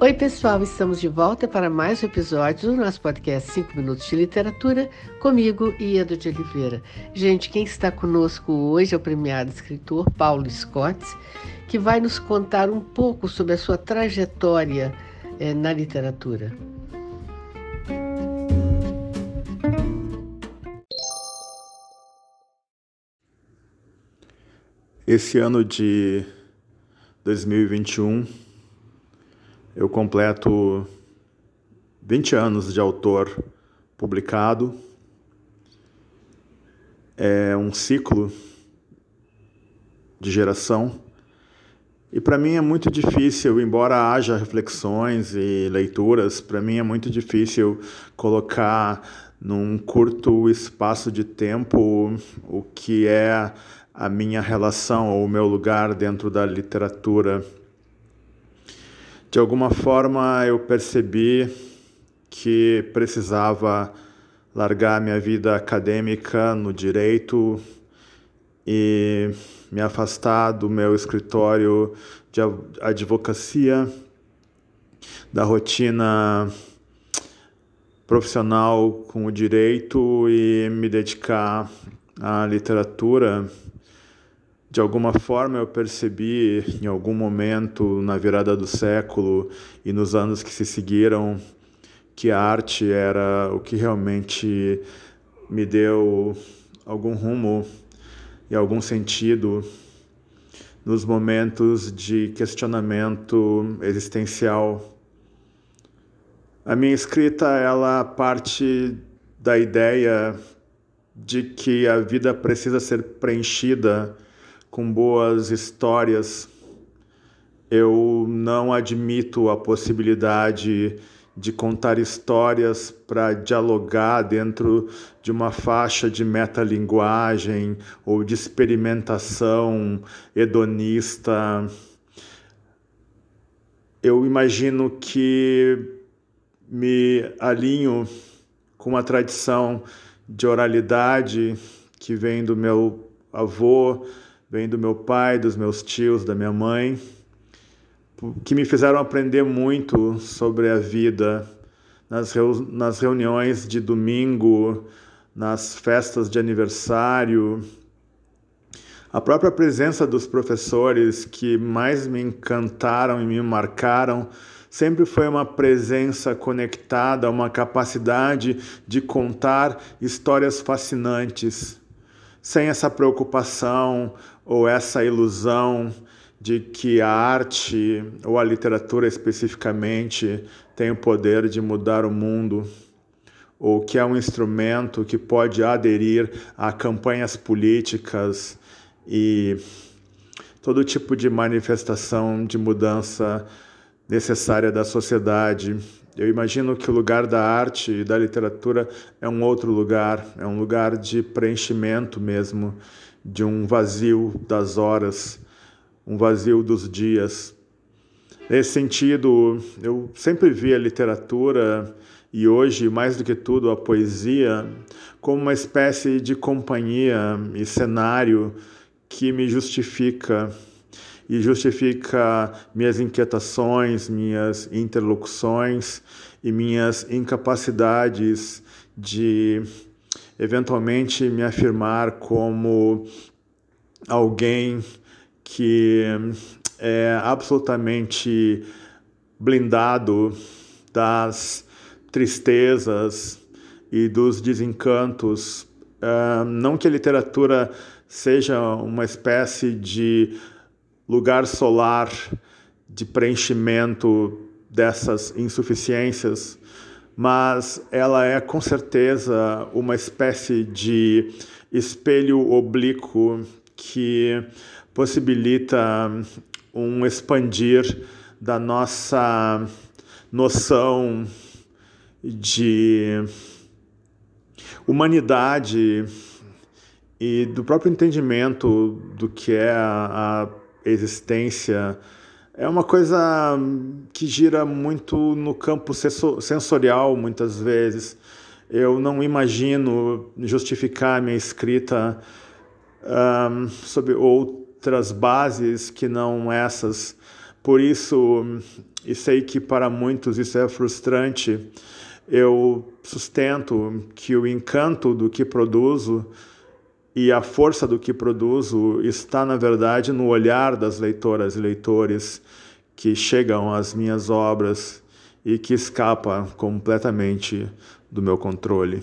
Oi, pessoal, estamos de volta para mais um episódio do nosso podcast 5 Minutos de Literatura, comigo, Ieda de Oliveira. Gente, quem está conosco hoje é o premiado escritor Paulo Scott, que vai nos contar um pouco sobre a sua trajetória eh, na literatura. Esse ano de 2021 eu completo 20 anos de autor publicado. É um ciclo de geração. E para mim é muito difícil, embora haja reflexões e leituras, para mim é muito difícil colocar num curto espaço de tempo o que é a minha relação ou o meu lugar dentro da literatura de alguma forma eu percebi que precisava largar minha vida acadêmica no direito e me afastar do meu escritório de advocacia, da rotina profissional com o direito e me dedicar à literatura de alguma forma eu percebi em algum momento na virada do século e nos anos que se seguiram que a arte era o que realmente me deu algum rumo e algum sentido nos momentos de questionamento existencial. A minha escrita ela parte da ideia de que a vida precisa ser preenchida com boas histórias. Eu não admito a possibilidade de contar histórias para dialogar dentro de uma faixa de metalinguagem ou de experimentação hedonista. Eu imagino que me alinho com uma tradição de oralidade que vem do meu avô, vem do meu pai, dos meus tios, da minha mãe, que me fizeram aprender muito sobre a vida nas, reu nas reuniões de domingo, nas festas de aniversário. A própria presença dos professores que mais me encantaram e me marcaram sempre foi uma presença conectada, uma capacidade de contar histórias fascinantes, sem essa preocupação ou essa ilusão de que a arte ou a literatura especificamente tem o poder de mudar o mundo, ou que é um instrumento que pode aderir a campanhas políticas e todo tipo de manifestação de mudança necessária da sociedade. Eu imagino que o lugar da arte e da literatura é um outro lugar, é um lugar de preenchimento mesmo de um vazio das horas, um vazio dos dias. Nesse sentido, eu sempre vi a literatura e hoje, mais do que tudo, a poesia como uma espécie de companhia e cenário que me justifica e justifica minhas inquietações, minhas interlocuções e minhas incapacidades de eventualmente me afirmar como alguém que é absolutamente blindado das tristezas e dos desencantos. Uh, não que a literatura seja uma espécie de lugar solar de preenchimento dessas insuficiências, mas ela é com certeza uma espécie de espelho oblíquo que possibilita um expandir da nossa noção de humanidade e do próprio entendimento do que é a, a existência é uma coisa que gira muito no campo sensorial, muitas vezes. Eu não imagino justificar minha escrita um, sob outras bases que não essas, por isso, e sei que para muitos isso é frustrante, eu sustento que o encanto do que produzo e a força do que produzo está, na verdade, no olhar das leitoras e leitores que chegam às minhas obras e que escapa completamente do meu controle.